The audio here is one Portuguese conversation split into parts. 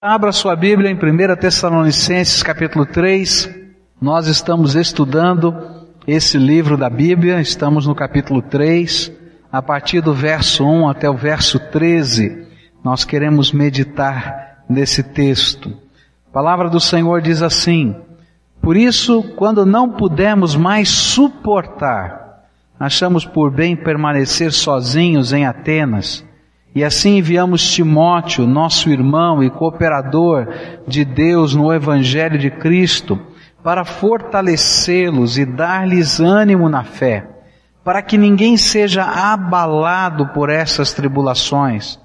Abra sua Bíblia em 1 Tessalonicenses capítulo 3. Nós estamos estudando esse livro da Bíblia, estamos no capítulo 3, a partir do verso 1 até o verso 13. Nós queremos meditar nesse texto. A palavra do Senhor diz assim: Por isso, quando não pudemos mais suportar, achamos por bem permanecer sozinhos em Atenas e assim enviamos Timóteo, nosso irmão e cooperador de Deus no Evangelho de Cristo, para fortalecê-los e dar-lhes ânimo na fé, para que ninguém seja abalado por essas tribulações.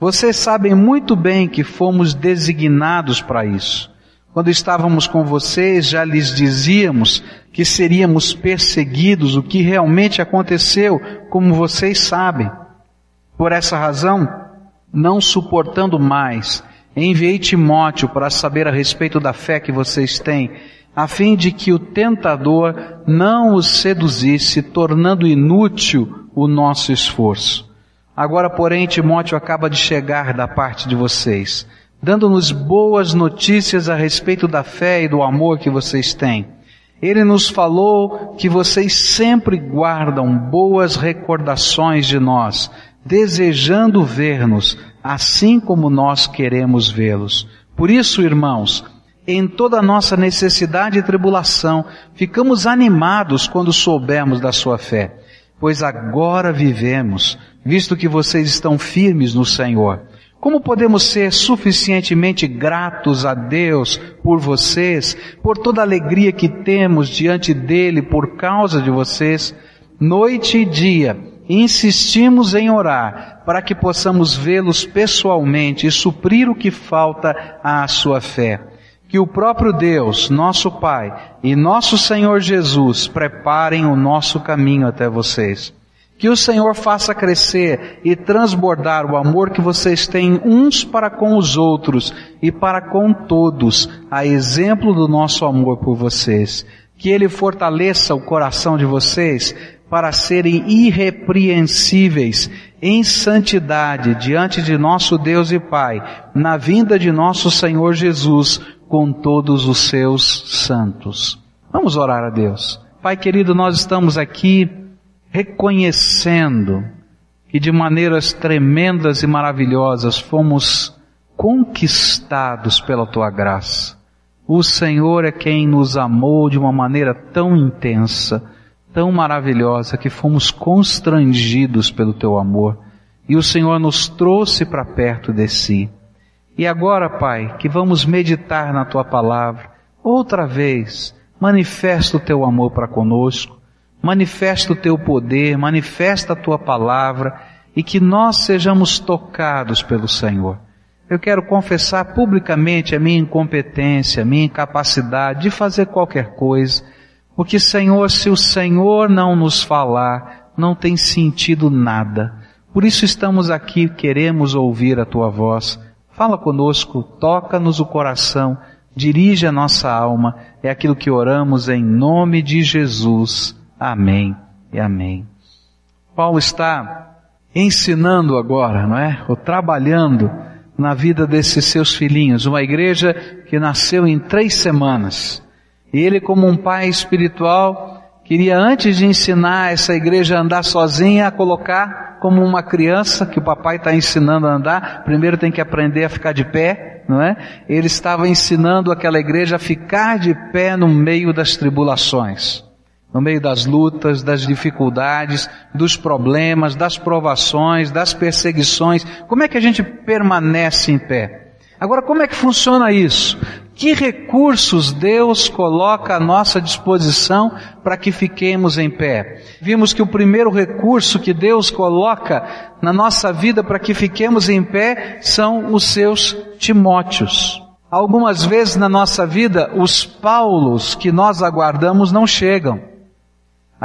Vocês sabem muito bem que fomos designados para isso. Quando estávamos com vocês, já lhes dizíamos que seríamos perseguidos, o que realmente aconteceu, como vocês sabem. Por essa razão, não suportando mais, enviei Timóteo para saber a respeito da fé que vocês têm, a fim de que o tentador não os seduzisse, tornando inútil o nosso esforço. Agora, porém, Timóteo acaba de chegar da parte de vocês, dando-nos boas notícias a respeito da fé e do amor que vocês têm. Ele nos falou que vocês sempre guardam boas recordações de nós, desejando ver-nos, assim como nós queremos vê-los. Por isso, irmãos, em toda a nossa necessidade e tribulação, ficamos animados quando soubermos da sua fé, pois agora vivemos, visto que vocês estão firmes no Senhor. Como podemos ser suficientemente gratos a Deus por vocês, por toda a alegria que temos diante dele por causa de vocês, noite e dia, insistimos em orar para que possamos vê-los pessoalmente e suprir o que falta à sua fé. Que o próprio Deus, nosso Pai e nosso Senhor Jesus preparem o nosso caminho até vocês. Que o Senhor faça crescer e transbordar o amor que vocês têm uns para com os outros e para com todos, a exemplo do nosso amor por vocês. Que Ele fortaleça o coração de vocês para serem irrepreensíveis em santidade diante de nosso Deus e Pai, na vinda de nosso Senhor Jesus com todos os seus santos. Vamos orar a Deus. Pai querido, nós estamos aqui reconhecendo que de maneiras tremendas e maravilhosas fomos conquistados pela tua graça. O Senhor é quem nos amou de uma maneira tão intensa tão maravilhosa que fomos constrangidos pelo teu amor e o Senhor nos trouxe para perto de si. E agora, Pai, que vamos meditar na tua palavra, outra vez, manifesta o teu amor para conosco, manifesta o teu poder, manifesta a tua palavra e que nós sejamos tocados pelo Senhor. Eu quero confessar publicamente a minha incompetência, a minha incapacidade de fazer qualquer coisa, porque, Senhor, se o Senhor não nos falar, não tem sentido nada. Por isso estamos aqui, queremos ouvir a tua voz. Fala conosco, toca-nos o coração, dirige a nossa alma. É aquilo que oramos em nome de Jesus. Amém e amém. Paulo está ensinando agora, não é? Ou trabalhando na vida desses seus filhinhos. Uma igreja que nasceu em três semanas. E ele, como um pai espiritual, queria antes de ensinar essa igreja a andar sozinha, a colocar como uma criança que o papai está ensinando a andar, primeiro tem que aprender a ficar de pé, não é? Ele estava ensinando aquela igreja a ficar de pé no meio das tribulações, no meio das lutas, das dificuldades, dos problemas, das provações, das perseguições. Como é que a gente permanece em pé? Agora, como é que funciona isso? Que recursos Deus coloca à nossa disposição para que fiquemos em pé? Vimos que o primeiro recurso que Deus coloca na nossa vida para que fiquemos em pé são os seus Timóteos. Algumas vezes na nossa vida, os Paulos que nós aguardamos não chegam.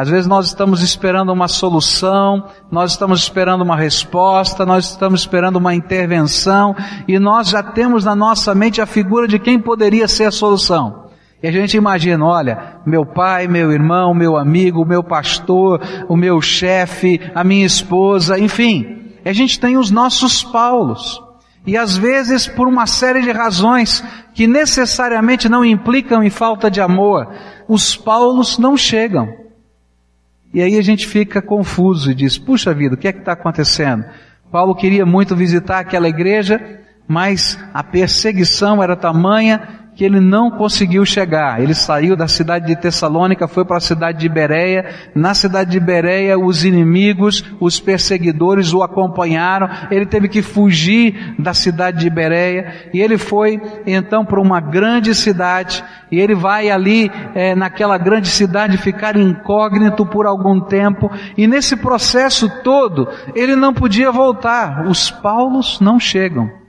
Às vezes nós estamos esperando uma solução, nós estamos esperando uma resposta, nós estamos esperando uma intervenção e nós já temos na nossa mente a figura de quem poderia ser a solução. E a gente imagina, olha, meu pai, meu irmão, meu amigo, meu pastor, o meu chefe, a minha esposa, enfim. A gente tem os nossos Paulos. E às vezes por uma série de razões que necessariamente não implicam em falta de amor, os Paulos não chegam. E aí a gente fica confuso e diz, puxa vida, o que é que está acontecendo? Paulo queria muito visitar aquela igreja, mas a perseguição era tamanha que ele não conseguiu chegar. Ele saiu da cidade de Tessalônica, foi para a cidade de Bereia. Na cidade de Bereia, os inimigos, os perseguidores o acompanharam. Ele teve que fugir da cidade de Bereia e ele foi então para uma grande cidade. E ele vai ali é, naquela grande cidade ficar incógnito por algum tempo. E nesse processo todo, ele não podia voltar. Os Paulos não chegam.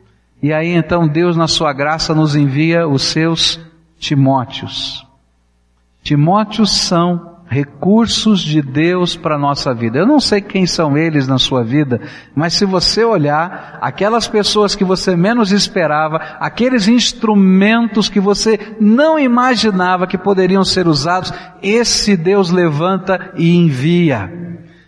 E aí então Deus, na sua graça, nos envia os seus Timóteos. Timóteos são recursos de Deus para a nossa vida. Eu não sei quem são eles na sua vida, mas se você olhar, aquelas pessoas que você menos esperava, aqueles instrumentos que você não imaginava que poderiam ser usados, esse Deus levanta e envia.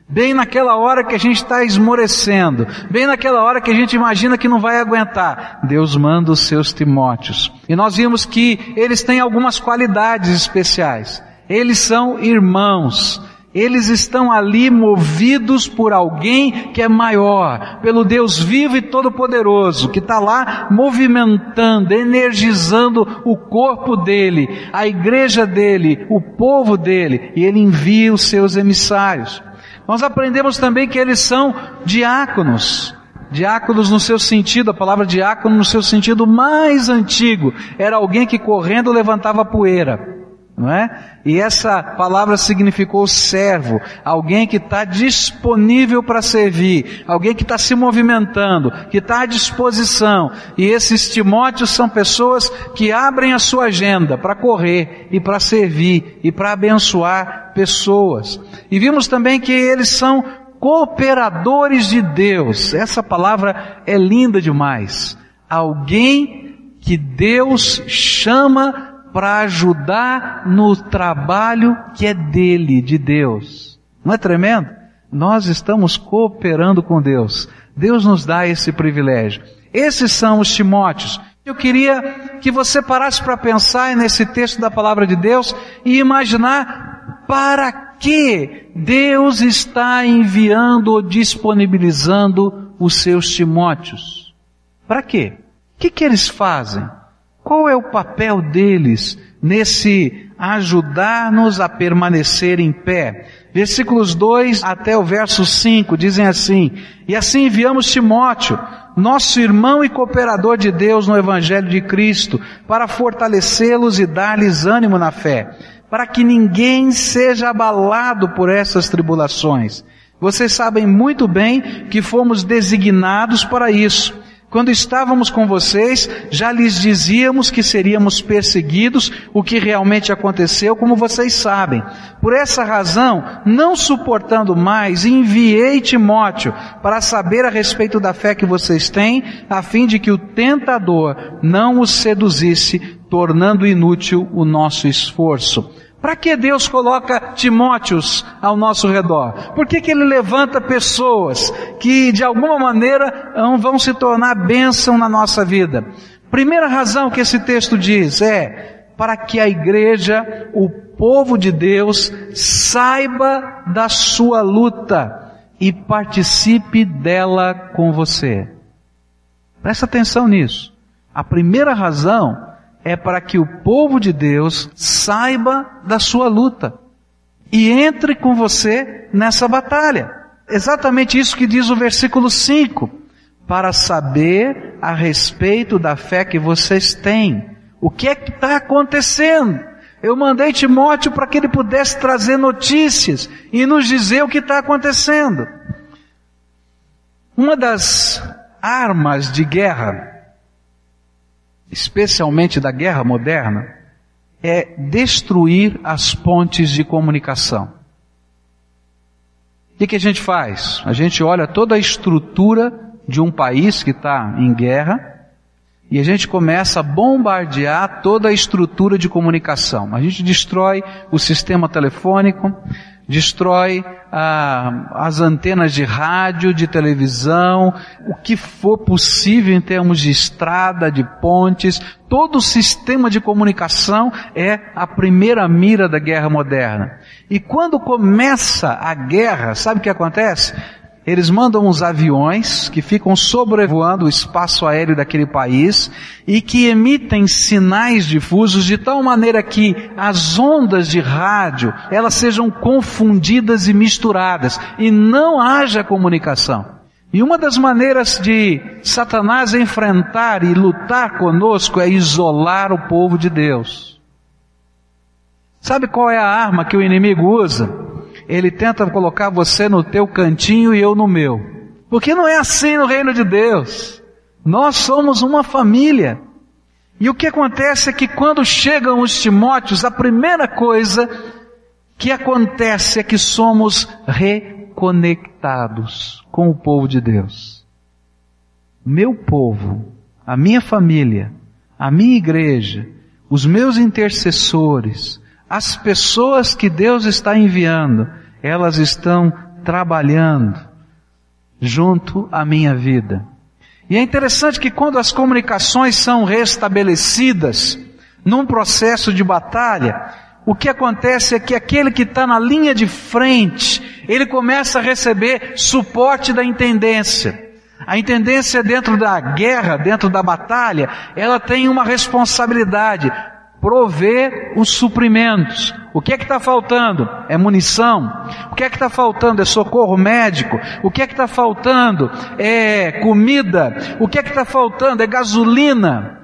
Bem naquela hora que a gente está esmorecendo, bem naquela hora que a gente imagina que não vai aguentar, Deus manda os seus Timóteos. E nós vimos que eles têm algumas qualidades especiais. Eles são irmãos. Eles estão ali movidos por alguém que é maior, pelo Deus vivo e todo-poderoso, que está lá movimentando, energizando o corpo dele, a igreja dele, o povo dele, e ele envia os seus emissários. Nós aprendemos também que eles são diáconos. Diáconos no seu sentido, a palavra diácono no seu sentido mais antigo, era alguém que correndo levantava poeira não é? E essa palavra significou servo, alguém que está disponível para servir, alguém que está se movimentando, que está à disposição. E esses Timóteos são pessoas que abrem a sua agenda para correr e para servir e para abençoar pessoas. E vimos também que eles são cooperadores de Deus. Essa palavra é linda demais. Alguém que Deus chama para ajudar no trabalho que é dele, de Deus. Não é tremendo? Nós estamos cooperando com Deus. Deus nos dá esse privilégio. Esses são os Timóteos. Eu queria que você parasse para pensar nesse texto da palavra de Deus e imaginar para que Deus está enviando ou disponibilizando os seus Timóteos. Para quê? O que, que eles fazem? Qual é o papel deles nesse ajudar-nos a permanecer em pé? Versículos 2 até o verso 5 dizem assim: E assim enviamos Timóteo, nosso irmão e cooperador de Deus no Evangelho de Cristo, para fortalecê-los e dar-lhes ânimo na fé, para que ninguém seja abalado por essas tribulações. Vocês sabem muito bem que fomos designados para isso. Quando estávamos com vocês, já lhes dizíamos que seríamos perseguidos, o que realmente aconteceu, como vocês sabem. Por essa razão, não suportando mais, enviei Timóteo para saber a respeito da fé que vocês têm, a fim de que o tentador não os seduzisse, tornando inútil o nosso esforço. Para que Deus coloca Timóteos ao nosso redor? Por que, que Ele levanta pessoas que de alguma maneira vão se tornar bênção na nossa vida? Primeira razão que esse texto diz é para que a igreja, o povo de Deus, saiba da sua luta e participe dela com você. Presta atenção nisso. A primeira razão é para que o povo de Deus saiba da sua luta e entre com você nessa batalha. Exatamente isso que diz o versículo 5. Para saber a respeito da fé que vocês têm. O que é que está acontecendo? Eu mandei Timóteo para que ele pudesse trazer notícias e nos dizer o que está acontecendo. Uma das armas de guerra especialmente da guerra moderna, é destruir as pontes de comunicação. O que, que a gente faz? A gente olha toda a estrutura de um país que está em guerra e a gente começa a bombardear toda a estrutura de comunicação. A gente destrói o sistema telefônico, destrói ah, as antenas de rádio, de televisão, o que for possível em termos de estrada, de pontes, todo o sistema de comunicação é a primeira mira da guerra moderna. E quando começa a guerra, sabe o que acontece? Eles mandam uns aviões que ficam sobrevoando o espaço aéreo daquele país e que emitem sinais difusos de tal maneira que as ondas de rádio elas sejam confundidas e misturadas e não haja comunicação. E uma das maneiras de Satanás enfrentar e lutar conosco é isolar o povo de Deus. Sabe qual é a arma que o inimigo usa? Ele tenta colocar você no teu cantinho e eu no meu. Porque não é assim no reino de Deus. Nós somos uma família. E o que acontece é que quando chegam os Timóteos, a primeira coisa que acontece é que somos reconectados com o povo de Deus. Meu povo, a minha família, a minha igreja, os meus intercessores, as pessoas que Deus está enviando, elas estão trabalhando junto à minha vida. E é interessante que quando as comunicações são restabelecidas num processo de batalha, o que acontece é que aquele que está na linha de frente, ele começa a receber suporte da intendência. A intendência dentro da guerra, dentro da batalha, ela tem uma responsabilidade prover os suprimentos. O que é que está faltando? É munição. O que é que está faltando? É socorro médico. O que é que está faltando? É comida. O que é que está faltando? É gasolina.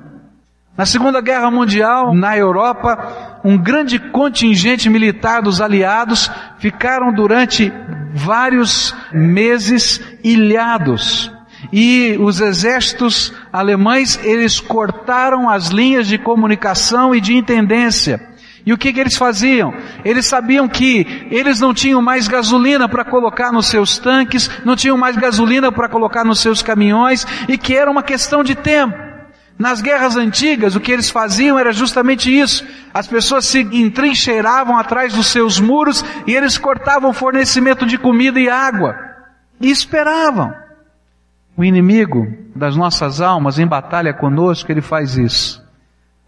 Na Segunda Guerra Mundial, na Europa, um grande contingente militar dos aliados ficaram durante vários meses ilhados e os exércitos alemães, eles cortaram as linhas de comunicação e de intendência. E o que, que eles faziam? Eles sabiam que eles não tinham mais gasolina para colocar nos seus tanques, não tinham mais gasolina para colocar nos seus caminhões, e que era uma questão de tempo. Nas guerras antigas, o que eles faziam era justamente isso. As pessoas se entrincheiravam atrás dos seus muros e eles cortavam fornecimento de comida e água. E esperavam. O inimigo das nossas almas em batalha conosco, ele faz isso.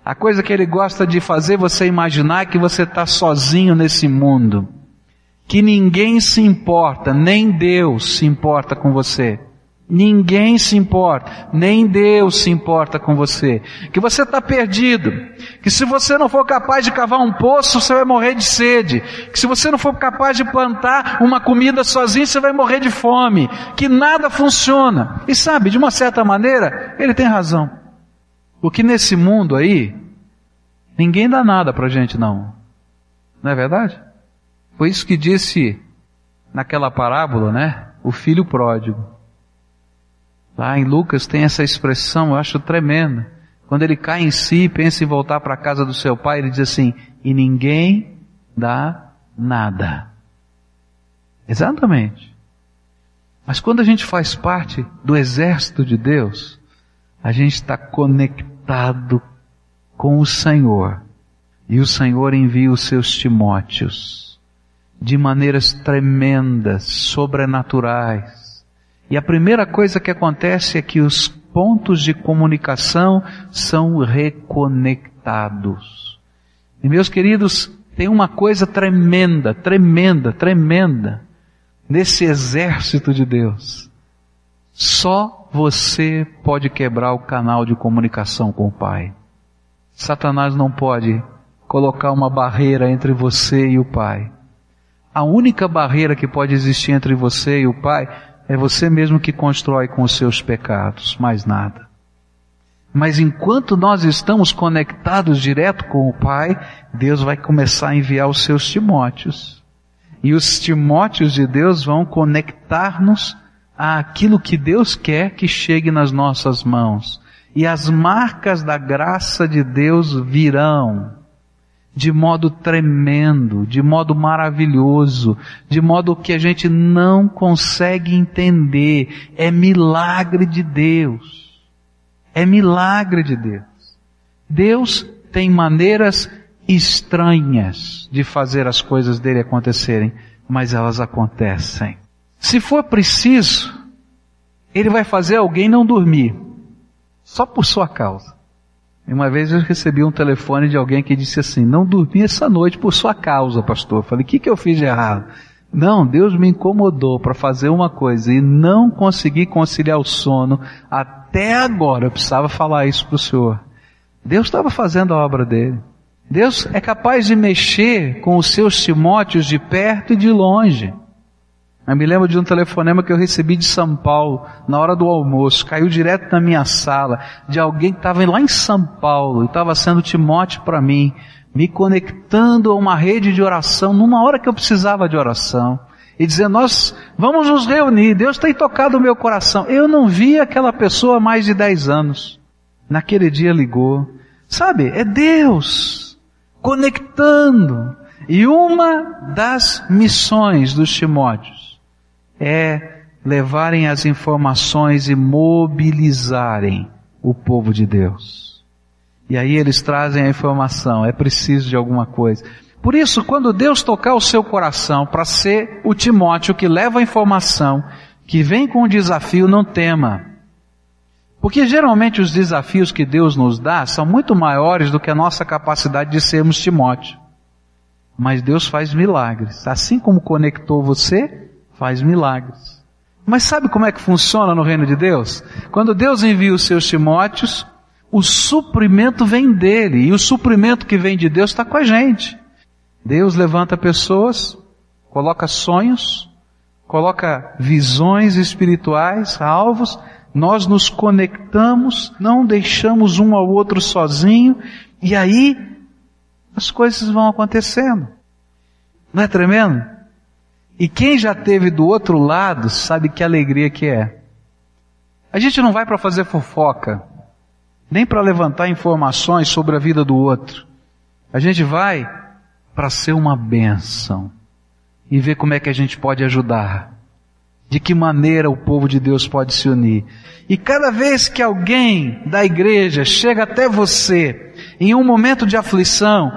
A coisa que ele gosta de fazer você imaginar é que você está sozinho nesse mundo. Que ninguém se importa, nem Deus se importa com você. Ninguém se importa, nem Deus se importa com você. Que você está perdido. Que se você não for capaz de cavar um poço, você vai morrer de sede. Que se você não for capaz de plantar uma comida sozinho, você vai morrer de fome. Que nada funciona. E sabe, de uma certa maneira, ele tem razão. Porque nesse mundo aí, ninguém dá nada pra gente não. Não é verdade? Foi isso que disse naquela parábola, né? O filho pródigo. Lá em Lucas tem essa expressão, eu acho tremenda. Quando ele cai em si e pensa em voltar para a casa do seu pai, ele diz assim: e ninguém dá nada. Exatamente. Mas quando a gente faz parte do exército de Deus, a gente está conectado com o Senhor. E o Senhor envia os seus Timóteos de maneiras tremendas, sobrenaturais e a primeira coisa que acontece é que os pontos de comunicação são reconectados. E meus queridos, tem uma coisa tremenda, tremenda, tremenda nesse exército de Deus. Só você pode quebrar o canal de comunicação com o Pai. Satanás não pode colocar uma barreira entre você e o Pai. A única barreira que pode existir entre você e o Pai é você mesmo que constrói com os seus pecados, mais nada. Mas enquanto nós estamos conectados direto com o Pai, Deus vai começar a enviar os seus Timóteos. E os Timóteos de Deus vão conectar-nos àquilo que Deus quer que chegue nas nossas mãos. E as marcas da graça de Deus virão de modo tremendo, de modo maravilhoso, de modo que a gente não consegue entender. É milagre de Deus. É milagre de Deus. Deus tem maneiras estranhas de fazer as coisas dele acontecerem, mas elas acontecem. Se for preciso, ele vai fazer alguém não dormir, só por sua causa. Uma vez eu recebi um telefone de alguém que disse assim: Não dormi essa noite por sua causa, pastor. Eu falei: O que, que eu fiz de errado? Não, Deus me incomodou para fazer uma coisa e não consegui conciliar o sono até agora. Eu precisava falar isso para o senhor. Deus estava fazendo a obra dele. Deus é capaz de mexer com os seus Timóteos de perto e de longe. Eu me lembro de um telefonema que eu recebi de São Paulo, na hora do almoço, caiu direto na minha sala, de alguém que estava lá em São Paulo e estava sendo Timóteo para mim, me conectando a uma rede de oração numa hora que eu precisava de oração. E dizendo, nós vamos nos reunir, Deus tem tocado o meu coração. Eu não vi aquela pessoa há mais de 10 anos. Naquele dia ligou. Sabe, é Deus conectando. E uma das missões dos Timóteos é levarem as informações e mobilizarem o povo de Deus. E aí eles trazem a informação, é preciso de alguma coisa. Por isso, quando Deus tocar o seu coração para ser o Timóteo que leva a informação, que vem com o desafio, não tema. Porque geralmente os desafios que Deus nos dá são muito maiores do que a nossa capacidade de sermos Timóteo. Mas Deus faz milagres. Assim como conectou você, faz milagres. Mas sabe como é que funciona no reino de Deus? Quando Deus envia os seus Timóteos, o suprimento vem dele, e o suprimento que vem de Deus está com a gente. Deus levanta pessoas, coloca sonhos, coloca visões espirituais, alvos, nós nos conectamos, não deixamos um ao outro sozinho, e aí as coisas vão acontecendo. Não é tremendo? E quem já teve do outro lado sabe que alegria que é. A gente não vai para fazer fofoca, nem para levantar informações sobre a vida do outro. A gente vai para ser uma bênção e ver como é que a gente pode ajudar. De que maneira o povo de Deus pode se unir. E cada vez que alguém da igreja chega até você em um momento de aflição,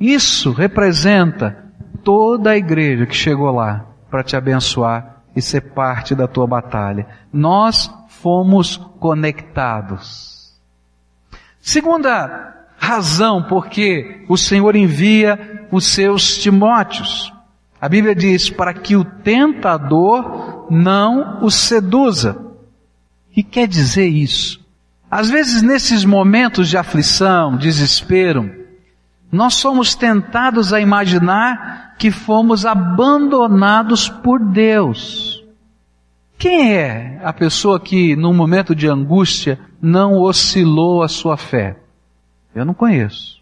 isso representa toda a igreja que chegou lá para te abençoar e ser parte da tua batalha. Nós fomos conectados. Segunda razão porque o Senhor envia os seus Timóteos. A Bíblia diz para que o tentador não os seduza. O que quer dizer isso? Às vezes nesses momentos de aflição, desespero, nós somos tentados a imaginar que fomos abandonados por Deus. Quem é a pessoa que, num momento de angústia, não oscilou a sua fé? Eu não conheço.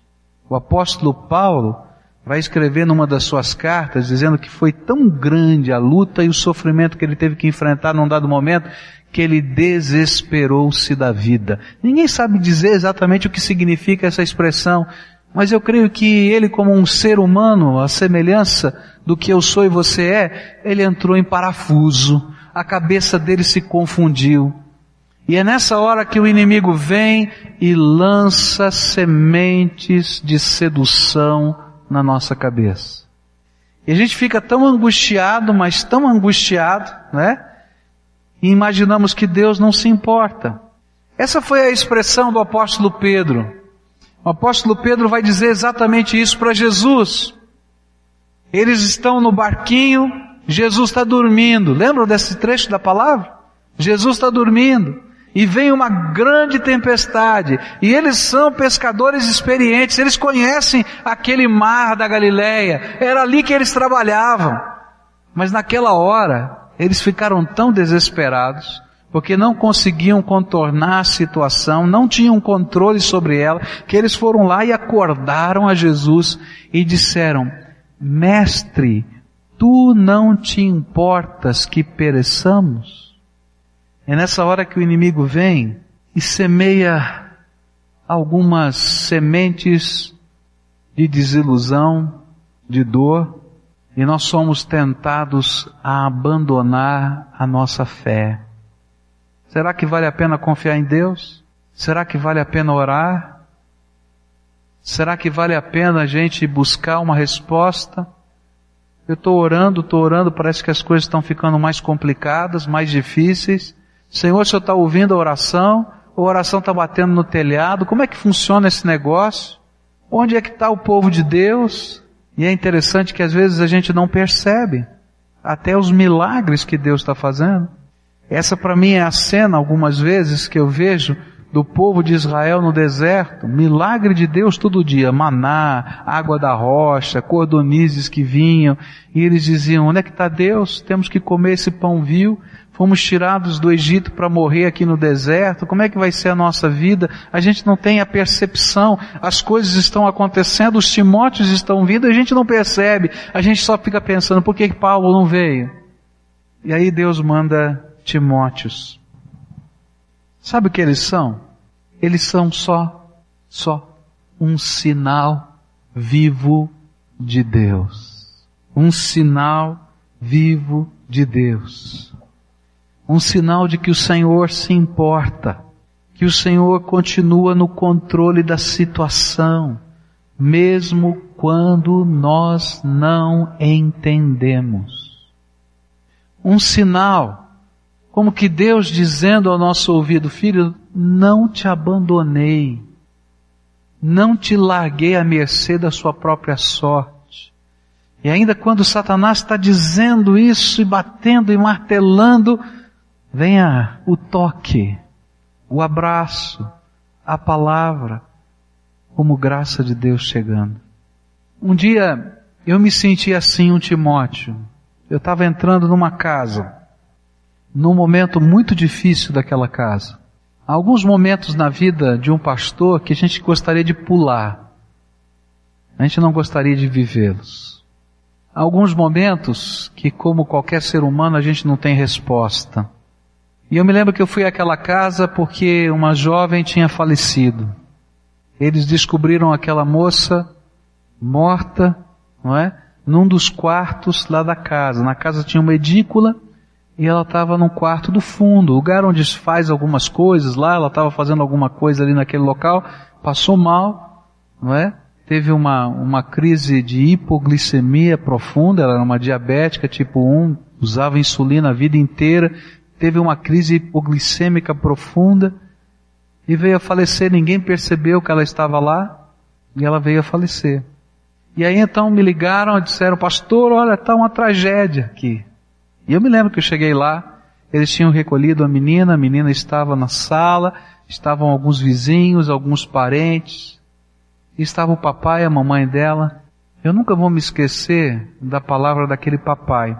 O apóstolo Paulo vai escrever numa das suas cartas dizendo que foi tão grande a luta e o sofrimento que ele teve que enfrentar num dado momento que ele desesperou-se da vida. Ninguém sabe dizer exatamente o que significa essa expressão, mas eu creio que ele, como um ser humano, a semelhança do que eu sou e você é, ele entrou em parafuso. A cabeça dele se confundiu. E é nessa hora que o inimigo vem e lança sementes de sedução na nossa cabeça. E a gente fica tão angustiado, mas tão angustiado, né? E imaginamos que Deus não se importa. Essa foi a expressão do apóstolo Pedro. O apóstolo Pedro vai dizer exatamente isso para Jesus. Eles estão no barquinho, Jesus está dormindo. Lembram desse trecho da palavra? Jesus está dormindo. E vem uma grande tempestade. E eles são pescadores experientes. Eles conhecem aquele mar da Galileia. Era ali que eles trabalhavam. Mas naquela hora, eles ficaram tão desesperados porque não conseguiam contornar a situação, não tinham controle sobre ela, que eles foram lá e acordaram a Jesus e disseram, Mestre, tu não te importas que pereçamos? É nessa hora que o inimigo vem e semeia algumas sementes de desilusão, de dor, e nós somos tentados a abandonar a nossa fé. Será que vale a pena confiar em Deus? Será que vale a pena orar? Será que vale a pena a gente buscar uma resposta? Eu estou orando, estou orando, parece que as coisas estão ficando mais complicadas, mais difíceis. Senhor, o Senhor está ouvindo a oração? A oração está batendo no telhado? Como é que funciona esse negócio? Onde é que está o povo de Deus? E é interessante que às vezes a gente não percebe até os milagres que Deus está fazendo. Essa para mim é a cena, algumas vezes, que eu vejo do povo de Israel no deserto, milagre de Deus todo dia, maná, água da rocha, cordonizes que vinham, e eles diziam, onde é que está Deus? Temos que comer esse pão vil, fomos tirados do Egito para morrer aqui no deserto, como é que vai ser a nossa vida? A gente não tem a percepção, as coisas estão acontecendo, os Timóteos estão vindo, a gente não percebe, a gente só fica pensando, por que Paulo não veio? E aí Deus manda Timóteos. Sabe o que eles são? Eles são só, só um sinal vivo de Deus. Um sinal vivo de Deus. Um sinal de que o Senhor se importa, que o Senhor continua no controle da situação, mesmo quando nós não entendemos. Um sinal como que Deus dizendo ao nosso ouvido, filho, não te abandonei, não te larguei à mercê da sua própria sorte. E ainda quando Satanás está dizendo isso e batendo e martelando, venha o toque, o abraço, a palavra, como graça de Deus chegando. Um dia eu me senti assim, um Timóteo. Eu estava entrando numa casa num momento muito difícil daquela casa. Há alguns momentos na vida de um pastor que a gente gostaria de pular. A gente não gostaria de vivê-los. Há alguns momentos que, como qualquer ser humano, a gente não tem resposta. E eu me lembro que eu fui àquela casa porque uma jovem tinha falecido. Eles descobriram aquela moça morta, não é? Num dos quartos lá da casa. Na casa tinha uma edícula e ela estava no quarto do fundo, lugar onde se faz algumas coisas lá, ela estava fazendo alguma coisa ali naquele local, passou mal, não é? Teve uma, uma crise de hipoglicemia profunda, ela era uma diabética tipo 1, usava insulina a vida inteira, teve uma crise hipoglicêmica profunda e veio a falecer, ninguém percebeu que ela estava lá e ela veio a falecer. E aí então me ligaram e disseram, pastor, olha, está uma tragédia aqui. E eu me lembro que eu cheguei lá, eles tinham recolhido a menina, a menina estava na sala, estavam alguns vizinhos, alguns parentes, e estava o papai e a mamãe dela. Eu nunca vou me esquecer da palavra daquele papai.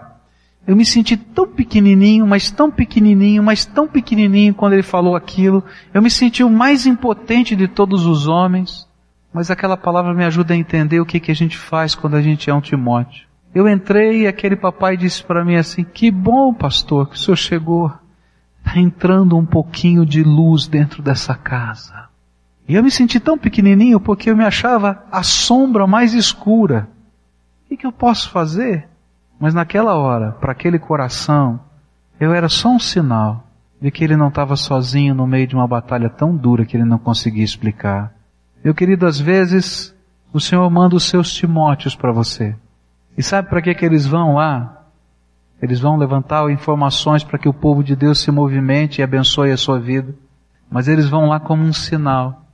Eu me senti tão pequenininho, mas tão pequenininho, mas tão pequenininho quando ele falou aquilo. Eu me senti o mais impotente de todos os homens. Mas aquela palavra me ajuda a entender o que, que a gente faz quando a gente é um Timóteo. Eu entrei e aquele papai disse para mim assim: Que bom, pastor, que o senhor chegou. Está entrando um pouquinho de luz dentro dessa casa. E eu me senti tão pequenininho porque eu me achava a sombra mais escura. O que, que eu posso fazer? Mas naquela hora, para aquele coração, eu era só um sinal de que ele não estava sozinho no meio de uma batalha tão dura que ele não conseguia explicar. Meu querido, às vezes o Senhor manda os seus Timóteos para você. E sabe para que, que eles vão lá? Eles vão levantar informações para que o povo de Deus se movimente e abençoe a sua vida. Mas eles vão lá como um sinal.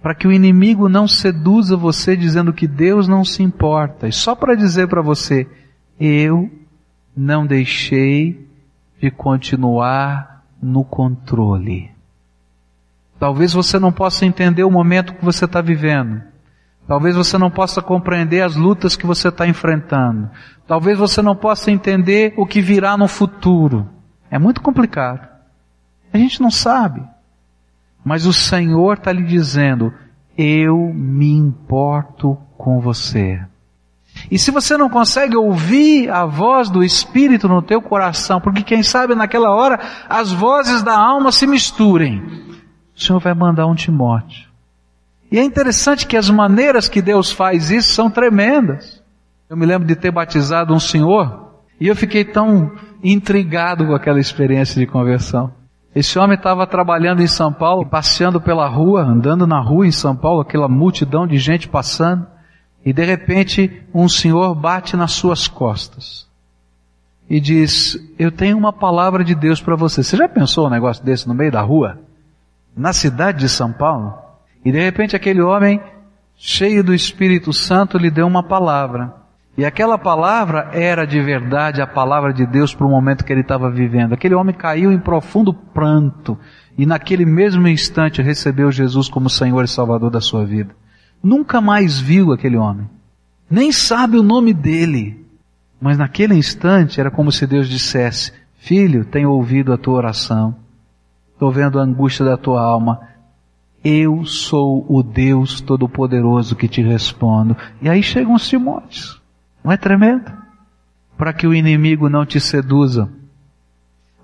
Para que o inimigo não seduza você dizendo que Deus não se importa. E só para dizer para você, eu não deixei de continuar no controle. Talvez você não possa entender o momento que você está vivendo. Talvez você não possa compreender as lutas que você está enfrentando. Talvez você não possa entender o que virá no futuro. É muito complicado. A gente não sabe. Mas o Senhor está lhe dizendo, eu me importo com você. E se você não consegue ouvir a voz do Espírito no teu coração, porque quem sabe naquela hora as vozes da alma se misturem, o Senhor vai mandar um Timóteo e é interessante que as maneiras que Deus faz isso são tremendas. Eu me lembro de ter batizado um senhor e eu fiquei tão intrigado com aquela experiência de conversão. Esse homem estava trabalhando em São Paulo, passeando pela rua, andando na rua em São Paulo, aquela multidão de gente passando. e de repente um senhor bate nas suas costas e diz: Eu tenho uma palavra de Deus para você. Você já pensou um negócio desse no meio da rua? Na cidade de São Paulo? E de repente aquele homem, cheio do Espírito Santo, lhe deu uma palavra. E aquela palavra era de verdade a palavra de Deus para o momento que ele estava vivendo. Aquele homem caiu em profundo pranto e naquele mesmo instante recebeu Jesus como Senhor e Salvador da sua vida. Nunca mais viu aquele homem. Nem sabe o nome dele. Mas naquele instante era como se Deus dissesse, filho, tenho ouvido a tua oração. Estou vendo a angústia da tua alma. Eu sou o Deus Todo-Poderoso que te respondo. E aí chegam os Timóteos. Não é tremendo? Para que o inimigo não te seduza.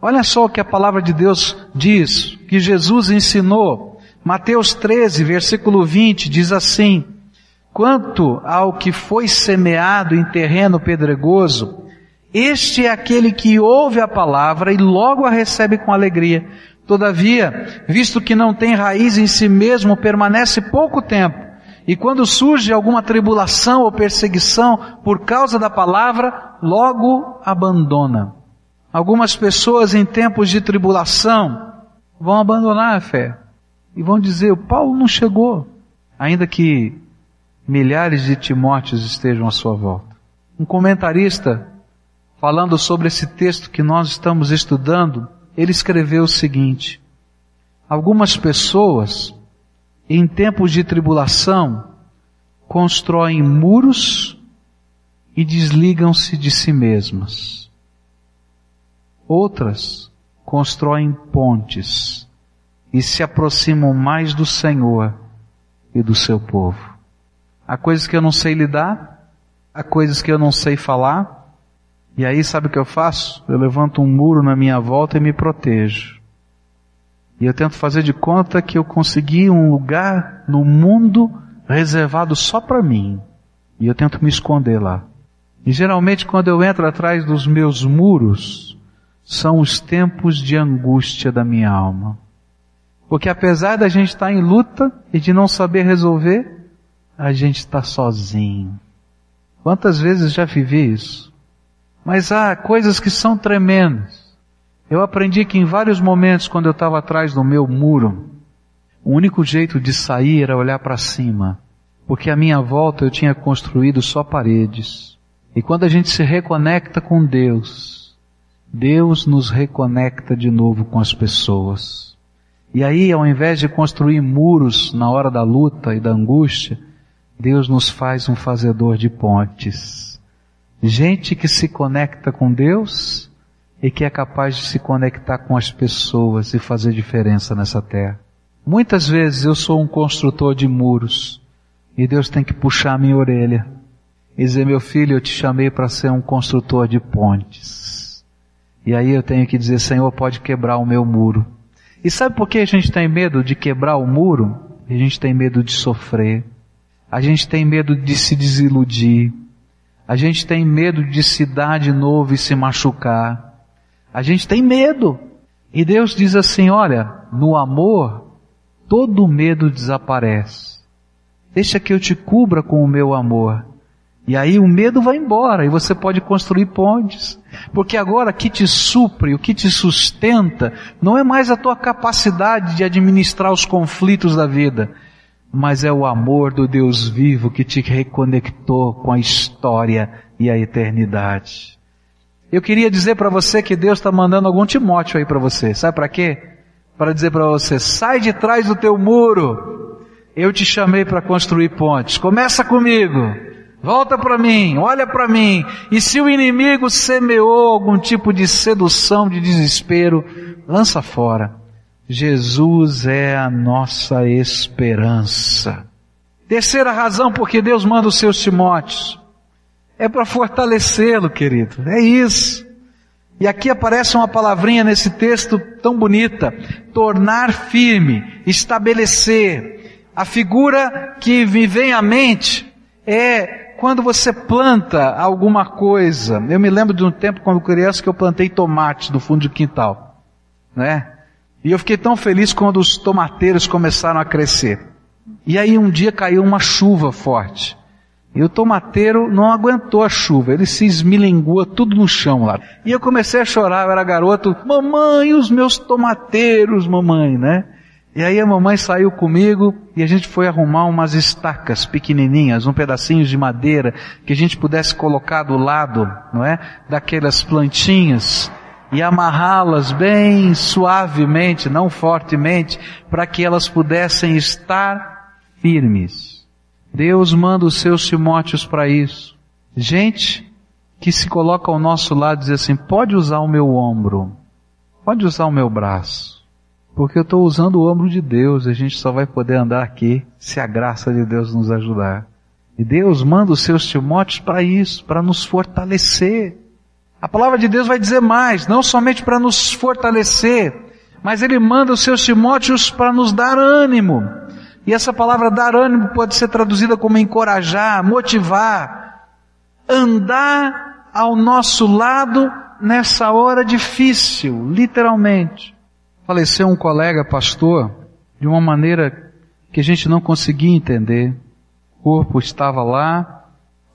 Olha só o que a palavra de Deus diz, que Jesus ensinou. Mateus 13, versículo 20, diz assim, Quanto ao que foi semeado em terreno pedregoso, este é aquele que ouve a palavra e logo a recebe com alegria. Todavia, visto que não tem raiz em si mesmo, permanece pouco tempo. E quando surge alguma tribulação ou perseguição por causa da palavra, logo abandona. Algumas pessoas em tempos de tribulação vão abandonar a fé e vão dizer: o Paulo não chegou, ainda que milhares de Timóteos estejam à sua volta. Um comentarista, falando sobre esse texto que nós estamos estudando, ele escreveu o seguinte: Algumas pessoas, em tempos de tribulação, constroem muros e desligam-se de si mesmas. Outras constroem pontes e se aproximam mais do Senhor e do seu povo. Há coisas que eu não sei lidar, há coisas que eu não sei falar, e aí sabe o que eu faço? Eu levanto um muro na minha volta e me protejo. E eu tento fazer de conta que eu consegui um lugar no mundo reservado só para mim. E eu tento me esconder lá. E geralmente quando eu entro atrás dos meus muros, são os tempos de angústia da minha alma. Porque apesar da gente estar em luta e de não saber resolver, a gente está sozinho. Quantas vezes já vivi isso? Mas há coisas que são tremendas. Eu aprendi que em vários momentos, quando eu estava atrás do meu muro, o único jeito de sair era olhar para cima, porque à minha volta eu tinha construído só paredes. E quando a gente se reconecta com Deus, Deus nos reconecta de novo com as pessoas. E aí, ao invés de construir muros na hora da luta e da angústia, Deus nos faz um fazedor de pontes. Gente que se conecta com Deus e que é capaz de se conectar com as pessoas e fazer diferença nessa terra. Muitas vezes eu sou um construtor de muros e Deus tem que puxar a minha orelha e dizer, meu filho, eu te chamei para ser um construtor de pontes. E aí eu tenho que dizer, Senhor, pode quebrar o meu muro. E sabe por que a gente tem medo de quebrar o muro? A gente tem medo de sofrer. A gente tem medo de se desiludir. A gente tem medo de se dar de novo e se machucar. A gente tem medo. E Deus diz assim, olha, no amor, todo medo desaparece. Deixa que eu te cubra com o meu amor. E aí o medo vai embora e você pode construir pontes. Porque agora o que te supre, o que te sustenta, não é mais a tua capacidade de administrar os conflitos da vida, mas é o amor do Deus vivo que te reconectou com a história e a eternidade. Eu queria dizer para você que Deus está mandando algum Timóteo aí para você. Sabe para quê? Para dizer para você, sai de trás do teu muro. Eu te chamei para construir pontes. Começa comigo. Volta para mim, olha para mim. E se o inimigo semeou algum tipo de sedução, de desespero, lança fora. Jesus é a nossa esperança. Terceira razão porque Deus manda os seus Timóteos é para fortalecê-lo, querido. É isso. E aqui aparece uma palavrinha nesse texto tão bonita: tornar firme, estabelecer. A figura que me vem à mente é quando você planta alguma coisa, eu me lembro de um tempo quando criança que eu plantei tomates no fundo do quintal, né? E eu fiquei tão feliz quando os tomateiros começaram a crescer. E aí um dia caiu uma chuva forte. E o tomateiro não aguentou a chuva, ele se esmilingou tudo no chão lá. E eu comecei a chorar, eu era garoto, mamãe, os meus tomateiros, mamãe, né? E aí a mamãe saiu comigo e a gente foi arrumar umas estacas pequenininhas, um pedacinho de madeira que a gente pudesse colocar do lado, não é? Daquelas plantinhas e amarrá-las bem suavemente, não fortemente, para que elas pudessem estar firmes. Deus manda os seus Timóteos para isso. Gente que se coloca ao nosso lado e diz assim, pode usar o meu ombro, pode usar o meu braço, porque eu estou usando o ombro de Deus e a gente só vai poder andar aqui se a graça de Deus nos ajudar. E Deus manda os seus Timóteos para isso, para nos fortalecer. A palavra de Deus vai dizer mais, não somente para nos fortalecer, mas Ele manda os seus Timóteos para nos dar ânimo, e essa palavra dar ânimo pode ser traduzida como encorajar, motivar, andar ao nosso lado nessa hora difícil, literalmente. Faleceu um colega pastor de uma maneira que a gente não conseguia entender. O corpo estava lá,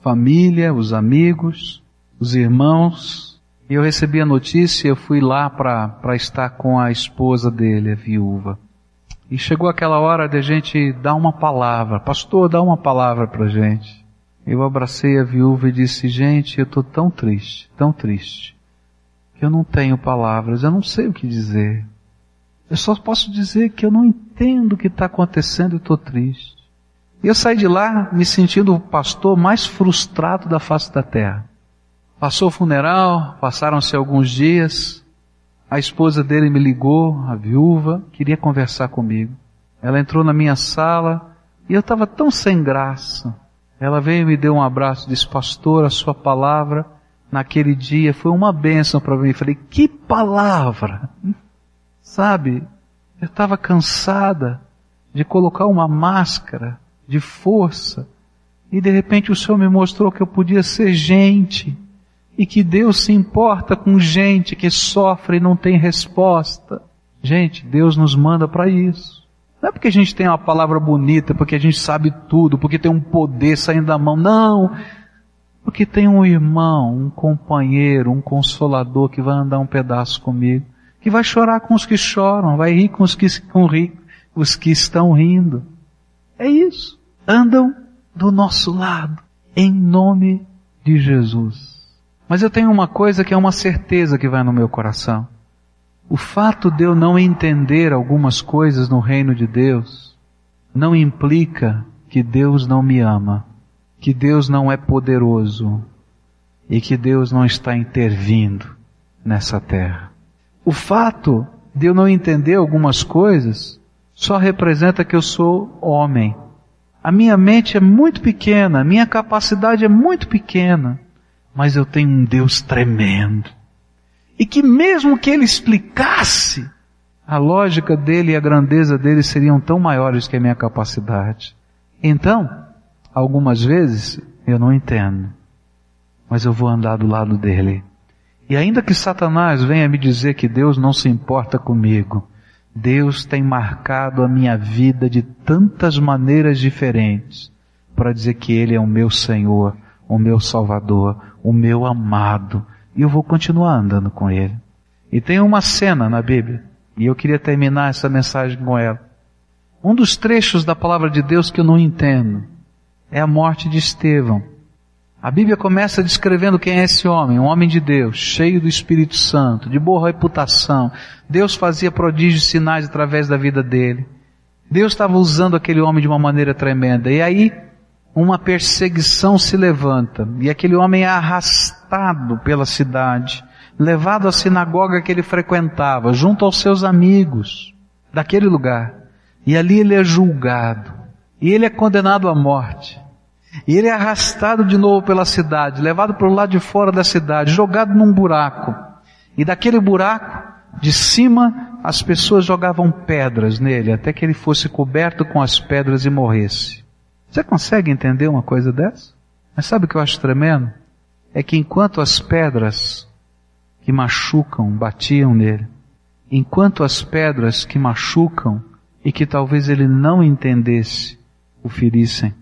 família, os amigos, os irmãos, e eu recebi a notícia, eu fui lá para estar com a esposa dele, a viúva. E chegou aquela hora de a gente dar uma palavra. Pastor, dá uma palavra pra gente. Eu abracei a viúva e disse, gente, eu estou tão triste, tão triste, que eu não tenho palavras, eu não sei o que dizer. Eu só posso dizer que eu não entendo o que está acontecendo e estou triste. E eu saí de lá me sentindo o pastor mais frustrado da face da terra. Passou o funeral, passaram-se alguns dias, a esposa dele me ligou, a viúva, queria conversar comigo. Ela entrou na minha sala e eu estava tão sem graça. Ela veio e me deu um abraço, disse, pastor, a sua palavra naquele dia foi uma bênção para mim. Eu falei, que palavra? Sabe, eu estava cansada de colocar uma máscara de força e de repente o Senhor me mostrou que eu podia ser gente e que Deus se importa com gente que sofre e não tem resposta. Gente, Deus nos manda para isso. Não é porque a gente tem uma palavra bonita, porque a gente sabe tudo, porque tem um poder saindo da mão. Não! Porque tem um irmão, um companheiro, um consolador que vai andar um pedaço comigo, que vai chorar com os que choram, vai rir com os que, com rir, os que estão rindo. É isso. Andam do nosso lado, em nome de Jesus. Mas eu tenho uma coisa que é uma certeza que vai no meu coração. O fato de eu não entender algumas coisas no reino de Deus não implica que Deus não me ama, que Deus não é poderoso e que Deus não está intervindo nessa terra. O fato de eu não entender algumas coisas só representa que eu sou homem. A minha mente é muito pequena, a minha capacidade é muito pequena mas eu tenho um Deus tremendo. E que mesmo que ele explicasse, a lógica dele e a grandeza dele seriam tão maiores que a minha capacidade. Então, algumas vezes eu não entendo, mas eu vou andar do lado dele. E ainda que Satanás venha me dizer que Deus não se importa comigo, Deus tem marcado a minha vida de tantas maneiras diferentes para dizer que Ele é o meu Senhor, o meu Salvador, o meu amado. E eu vou continuar andando com ele. E tem uma cena na Bíblia, e eu queria terminar essa mensagem com ela. Um dos trechos da palavra de Deus que eu não entendo é a morte de Estevão. A Bíblia começa descrevendo quem é esse homem, um homem de Deus, cheio do Espírito Santo, de boa reputação. Deus fazia prodígios e sinais através da vida dele. Deus estava usando aquele homem de uma maneira tremenda. E aí, uma perseguição se levanta e aquele homem é arrastado pela cidade, levado à sinagoga que ele frequentava, junto aos seus amigos daquele lugar. E ali ele é julgado. E ele é condenado à morte. E ele é arrastado de novo pela cidade, levado para o lado de fora da cidade, jogado num buraco. E daquele buraco, de cima, as pessoas jogavam pedras nele, até que ele fosse coberto com as pedras e morresse. Você consegue entender uma coisa dessa? Mas sabe o que eu acho tremendo? É que enquanto as pedras que machucam batiam nele, enquanto as pedras que machucam e que talvez ele não entendesse o ferissem,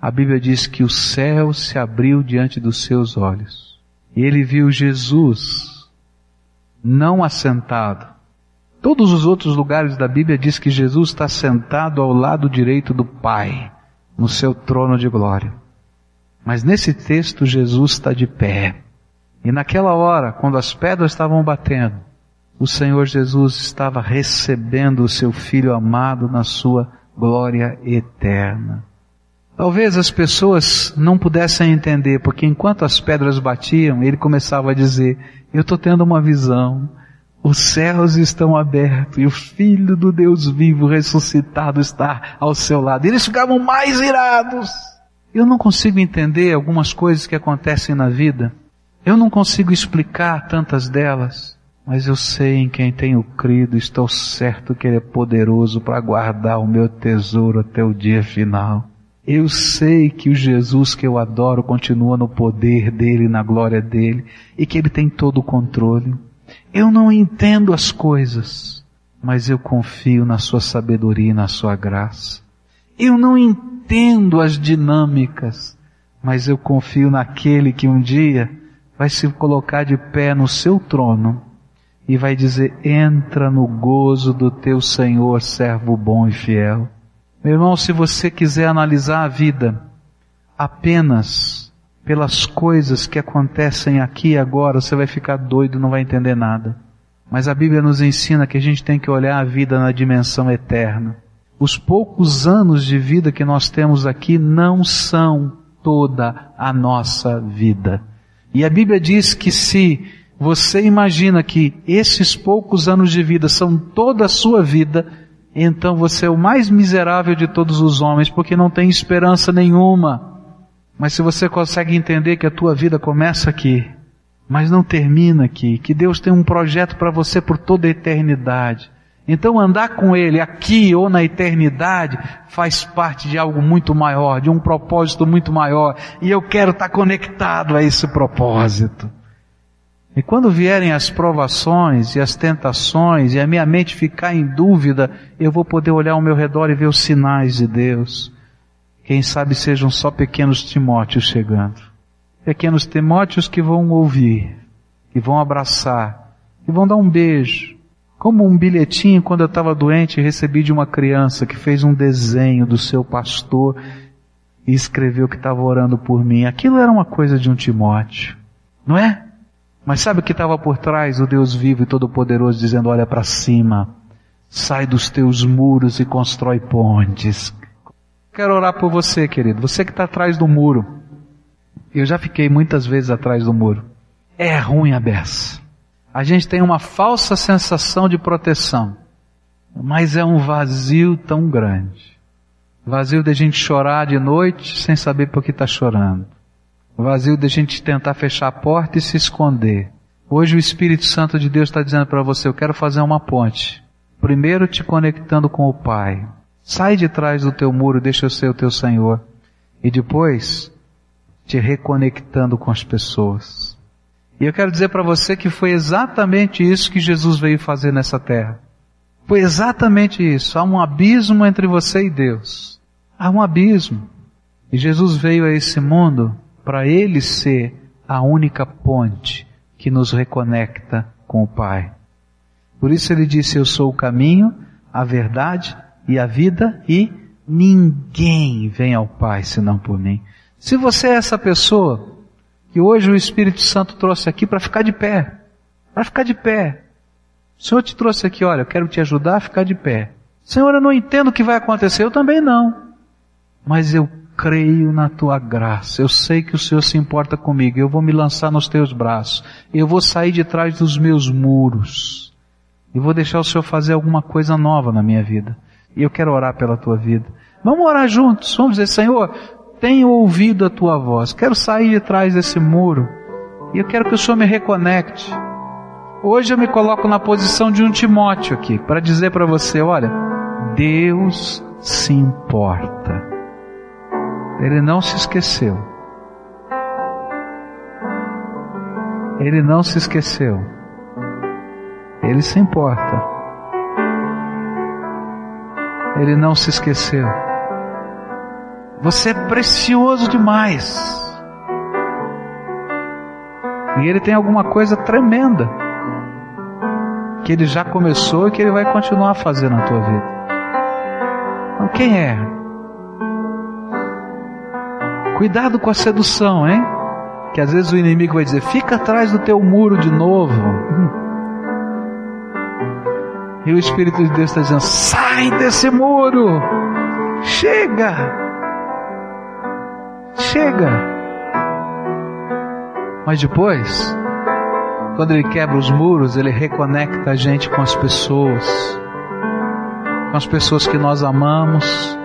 a Bíblia diz que o céu se abriu diante dos seus olhos. E ele viu Jesus não assentado. Todos os outros lugares da Bíblia diz que Jesus está sentado ao lado direito do Pai, no seu trono de glória. Mas nesse texto Jesus está de pé. E naquela hora, quando as pedras estavam batendo, o Senhor Jesus estava recebendo o seu Filho amado na sua glória eterna. Talvez as pessoas não pudessem entender, porque enquanto as pedras batiam, ele começava a dizer, eu estou tendo uma visão, os céus estão abertos e o Filho do Deus vivo ressuscitado está ao seu lado. Eles ficavam mais irados. Eu não consigo entender algumas coisas que acontecem na vida. Eu não consigo explicar tantas delas. Mas eu sei em quem tenho crido, estou certo que Ele é poderoso para guardar o meu tesouro até o dia final. Eu sei que o Jesus que eu adoro continua no poder dele, na glória dele, e que ele tem todo o controle. Eu não entendo as coisas, mas eu confio na sua sabedoria e na sua graça. Eu não entendo as dinâmicas, mas eu confio naquele que um dia vai se colocar de pé no seu trono e vai dizer: entra no gozo do teu Senhor, servo bom e fiel. Meu irmão, se você quiser analisar a vida apenas pelas coisas que acontecem aqui e agora, você vai ficar doido, não vai entender nada. Mas a Bíblia nos ensina que a gente tem que olhar a vida na dimensão eterna. Os poucos anos de vida que nós temos aqui não são toda a nossa vida. E a Bíblia diz que se você imagina que esses poucos anos de vida são toda a sua vida, então você é o mais miserável de todos os homens, porque não tem esperança nenhuma. Mas se você consegue entender que a tua vida começa aqui, mas não termina aqui, que Deus tem um projeto para você por toda a eternidade. Então andar com Ele aqui ou na eternidade faz parte de algo muito maior, de um propósito muito maior. E eu quero estar conectado a esse propósito. E quando vierem as provações e as tentações e a minha mente ficar em dúvida, eu vou poder olhar ao meu redor e ver os sinais de Deus. Quem sabe sejam só pequenos Timóteos chegando. Pequenos Timóteos que vão ouvir, que vão abraçar, que vão dar um beijo. Como um bilhetinho quando eu estava doente recebi de uma criança que fez um desenho do seu pastor e escreveu que estava orando por mim. Aquilo era uma coisa de um Timóteo. Não é? Mas sabe o que estava por trás? O Deus vivo e todo-poderoso dizendo: olha para cima, sai dos teus muros e constrói pontes. Quero orar por você, querido. Você que está atrás do muro. Eu já fiquei muitas vezes atrás do muro. É ruim a beça. A gente tem uma falsa sensação de proteção. Mas é um vazio tão grande. Vazio de a gente chorar de noite sem saber por que está chorando vazio de a gente tentar fechar a porta e se esconder. Hoje o Espírito Santo de Deus está dizendo para você, eu quero fazer uma ponte. Primeiro te conectando com o Pai. Sai de trás do teu muro, deixa eu ser o teu Senhor. E depois, te reconectando com as pessoas. E eu quero dizer para você que foi exatamente isso que Jesus veio fazer nessa terra. Foi exatamente isso. Há um abismo entre você e Deus. Há um abismo. E Jesus veio a esse mundo para Ele ser a única ponte que nos reconecta com o Pai. Por isso ele disse, eu sou o caminho, a verdade e a vida e ninguém vem ao Pai senão por mim. Se você é essa pessoa que hoje o Espírito Santo trouxe aqui para ficar de pé, para ficar de pé. O Senhor te trouxe aqui, olha, eu quero te ajudar a ficar de pé. Senhor, eu não entendo o que vai acontecer, eu também não. Mas eu creio na tua graça. Eu sei que o Senhor se importa comigo. Eu vou me lançar nos teus braços. Eu vou sair de trás dos meus muros. E vou deixar o Senhor fazer alguma coisa nova na minha vida. E eu quero orar pela tua vida. Vamos orar juntos. Vamos dizer, Senhor, tenho ouvido a tua voz. Quero sair de trás desse muro. E eu quero que o Senhor me reconecte. Hoje eu me coloco na posição de um Timóteo aqui, para dizer para você, olha, Deus se importa. Ele não se esqueceu. Ele não se esqueceu. Ele se importa. Ele não se esqueceu. Você é precioso demais. E Ele tem alguma coisa tremenda que Ele já começou e que Ele vai continuar fazer na tua vida. Então, quem é? Cuidado com a sedução, hein? Que às vezes o inimigo vai dizer: fica atrás do teu muro de novo. E o Espírito de Deus está dizendo: sai desse muro, chega, chega. Mas depois, quando ele quebra os muros, ele reconecta a gente com as pessoas, com as pessoas que nós amamos,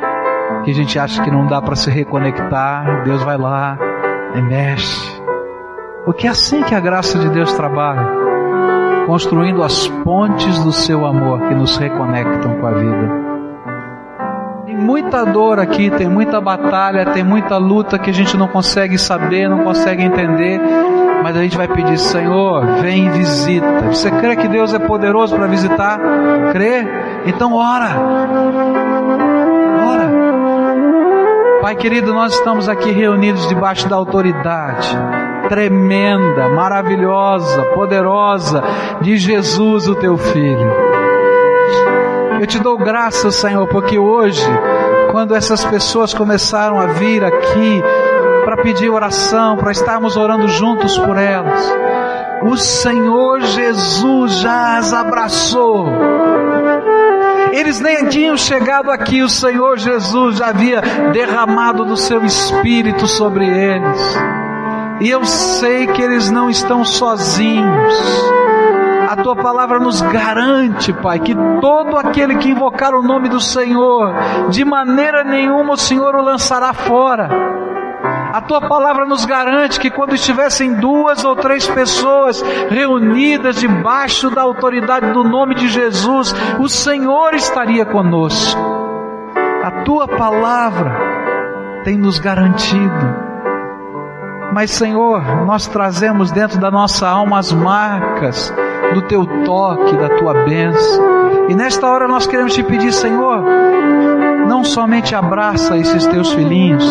que a gente acha que não dá para se reconectar. Deus vai lá e mexe. Porque é assim que a graça de Deus trabalha, construindo as pontes do seu amor que nos reconectam com a vida. Tem muita dor aqui, tem muita batalha, tem muita luta que a gente não consegue saber, não consegue entender, mas a gente vai pedir, Senhor, vem e visita. Você crê que Deus é poderoso para visitar? Crê? Então ora. Ora. Pai querido, nós estamos aqui reunidos debaixo da autoridade tremenda, maravilhosa, poderosa de Jesus, o teu filho. Eu te dou graças, Senhor, porque hoje, quando essas pessoas começaram a vir aqui para pedir oração, para estarmos orando juntos por elas, o Senhor Jesus já as abraçou. Eles nem tinham chegado aqui, o Senhor Jesus já havia derramado do seu espírito sobre eles. E eu sei que eles não estão sozinhos a tua palavra nos garante, Pai, que todo aquele que invocar o nome do Senhor, de maneira nenhuma o Senhor o lançará fora. A tua palavra nos garante que quando estivessem duas ou três pessoas reunidas debaixo da autoridade do nome de Jesus, o Senhor estaria conosco. A tua palavra tem nos garantido. Mas, Senhor, nós trazemos dentro da nossa alma as marcas do teu toque, da tua bênção. E nesta hora nós queremos te pedir, Senhor, não somente abraça esses teus filhinhos,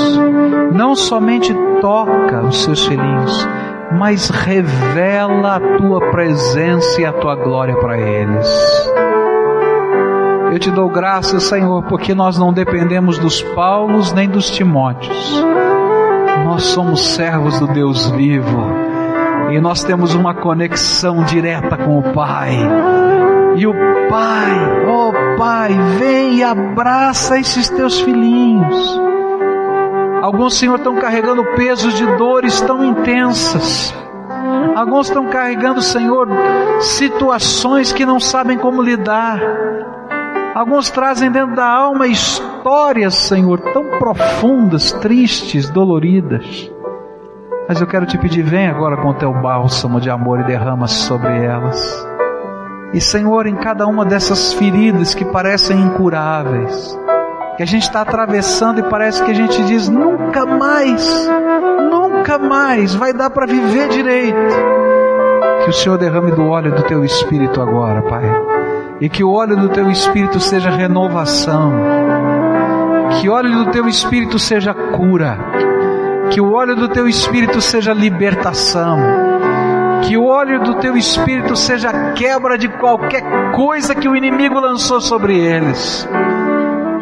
não somente toca os seus filhinhos, mas revela a tua presença e a tua glória para eles. Eu te dou graças, Senhor, porque nós não dependemos dos Paulos nem dos Timóteos. Nós somos servos do Deus vivo e nós temos uma conexão direta com o Pai. E o Pai, oh Pai, vem e abraça esses teus filhinhos. Alguns, Senhor, estão carregando pesos de dores tão intensas. Alguns estão carregando, Senhor, situações que não sabem como lidar. Alguns trazem dentro da alma histórias, Senhor, tão profundas, tristes, doloridas. Mas eu quero te pedir, vem agora com o teu bálsamo de amor e derrama sobre elas. E Senhor, em cada uma dessas feridas que parecem incuráveis, que a gente está atravessando e parece que a gente diz nunca mais, nunca mais vai dar para viver direito. Que o Senhor derrame do óleo do teu espírito agora, Pai. E que o óleo do teu espírito seja renovação. Que o óleo do teu espírito seja cura que o óleo do teu espírito seja libertação. Que o óleo do teu espírito seja quebra de qualquer coisa que o inimigo lançou sobre eles.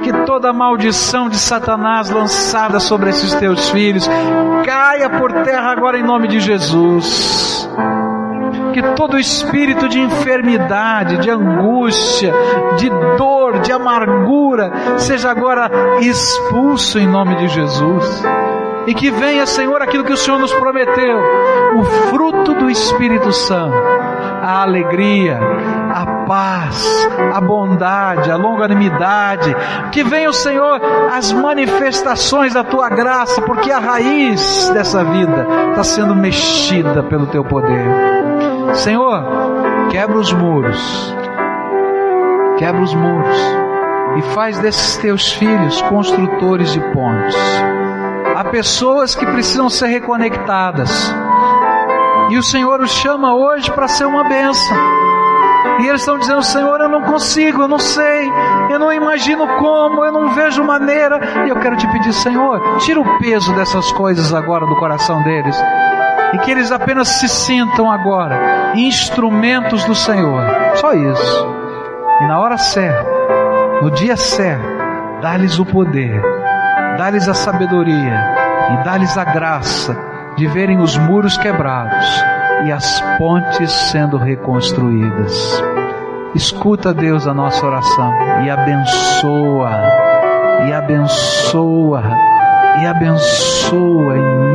Que toda maldição de Satanás lançada sobre esses teus filhos caia por terra agora em nome de Jesus que todo espírito de enfermidade, de angústia, de dor, de amargura, seja agora expulso em nome de Jesus e que venha, Senhor, aquilo que o Senhor nos prometeu, o fruto do Espírito Santo, a alegria, a paz, a bondade, a longanimidade, que venha, Senhor, as manifestações da tua graça, porque a raiz dessa vida está sendo mexida pelo teu poder. Senhor, quebra os muros, quebra os muros e faz desses teus filhos construtores de pontes Há pessoas que precisam ser reconectadas. E o Senhor os chama hoje para ser uma bênção. E eles estão dizendo: Senhor, eu não consigo, eu não sei, eu não imagino como, eu não vejo maneira. E eu quero te pedir, Senhor, tira o peso dessas coisas agora do coração deles. E que eles apenas se sintam agora instrumentos do Senhor. Só isso. E na hora certa, no dia certo, dá-lhes o poder, dá-lhes a sabedoria e dá-lhes a graça de verem os muros quebrados e as pontes sendo reconstruídas. Escuta, Deus, a nossa oração e abençoa, e abençoa, e abençoa em